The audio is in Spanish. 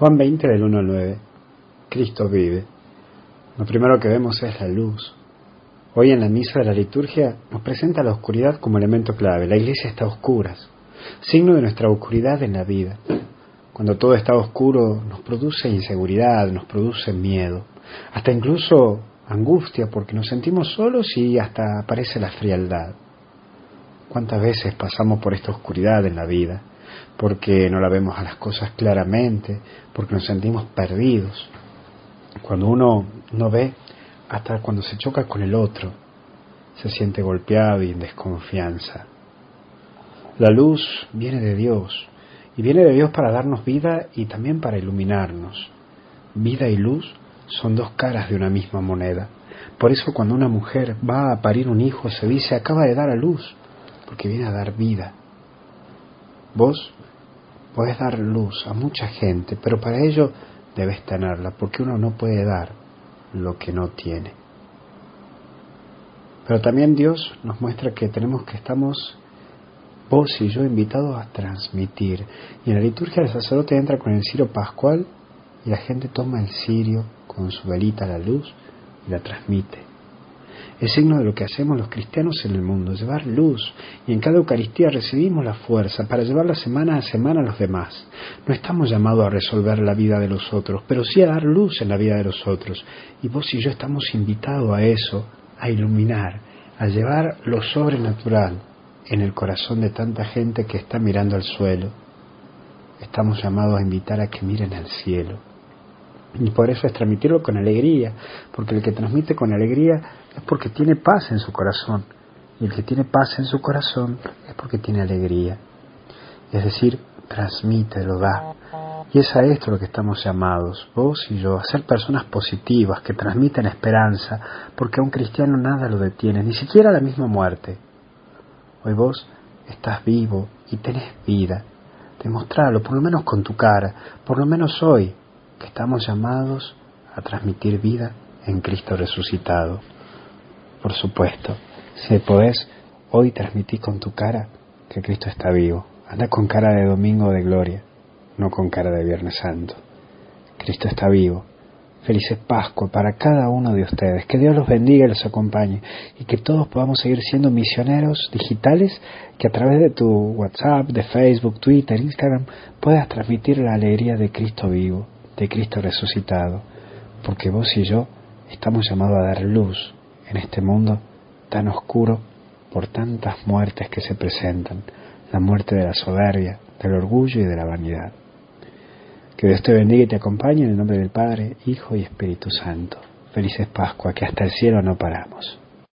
Juan 20 del 1 al 9. Cristo vive. Lo primero que vemos es la luz. Hoy en la misa de la liturgia nos presenta la oscuridad como elemento clave. La iglesia está a oscuras, signo de nuestra oscuridad en la vida. Cuando todo está oscuro nos produce inseguridad, nos produce miedo, hasta incluso angustia porque nos sentimos solos y hasta aparece la frialdad. ¿Cuántas veces pasamos por esta oscuridad en la vida? Porque no la vemos a las cosas claramente, porque nos sentimos perdidos. Cuando uno no ve, hasta cuando se choca con el otro, se siente golpeado y en desconfianza. La luz viene de Dios, y viene de Dios para darnos vida y también para iluminarnos. Vida y luz son dos caras de una misma moneda. Por eso cuando una mujer va a parir un hijo se dice acaba de dar a luz, porque viene a dar vida. Vos podés dar luz a mucha gente, pero para ello debes tenerla, porque uno no puede dar lo que no tiene. Pero también Dios nos muestra que tenemos que estamos vos y yo invitados a transmitir. Y en la liturgia el sacerdote entra con el cirio pascual y la gente toma el cirio con su velita la luz y la transmite. Es signo de lo que hacemos los cristianos en el mundo, llevar luz, y en cada Eucaristía recibimos la fuerza para llevarla semana a semana a los demás. No estamos llamados a resolver la vida de los otros, pero sí a dar luz en la vida de los otros. Y vos y yo estamos invitados a eso, a iluminar, a llevar lo sobrenatural en el corazón de tanta gente que está mirando al suelo. Estamos llamados a invitar a que miren al cielo y por eso es transmitirlo con alegría, porque el que transmite con alegría es porque tiene paz en su corazón. Y el que tiene paz en su corazón es porque tiene alegría. Es decir, transmite, lo da. Y es a esto lo que estamos llamados, vos y yo, a ser personas positivas, que transmiten esperanza, porque a un cristiano nada lo detiene, ni siquiera la misma muerte. Hoy vos estás vivo y tenés vida. Demostralo, por lo menos con tu cara, por lo menos hoy, que estamos llamados a transmitir vida en Cristo resucitado. Por supuesto, si podés hoy transmitir con tu cara que Cristo está vivo. Anda con cara de domingo de gloria, no con cara de Viernes Santo. Cristo está vivo. Felices Pascua para cada uno de ustedes. Que Dios los bendiga y los acompañe. Y que todos podamos seguir siendo misioneros digitales que a través de tu WhatsApp, de Facebook, Twitter, Instagram puedas transmitir la alegría de Cristo vivo de Cristo resucitado, porque vos y yo estamos llamados a dar luz en este mundo tan oscuro por tantas muertes que se presentan, la muerte de la soberbia, del orgullo y de la vanidad. Que Dios te bendiga y te acompañe en el nombre del Padre, Hijo y Espíritu Santo. Felices Pascua, que hasta el cielo no paramos.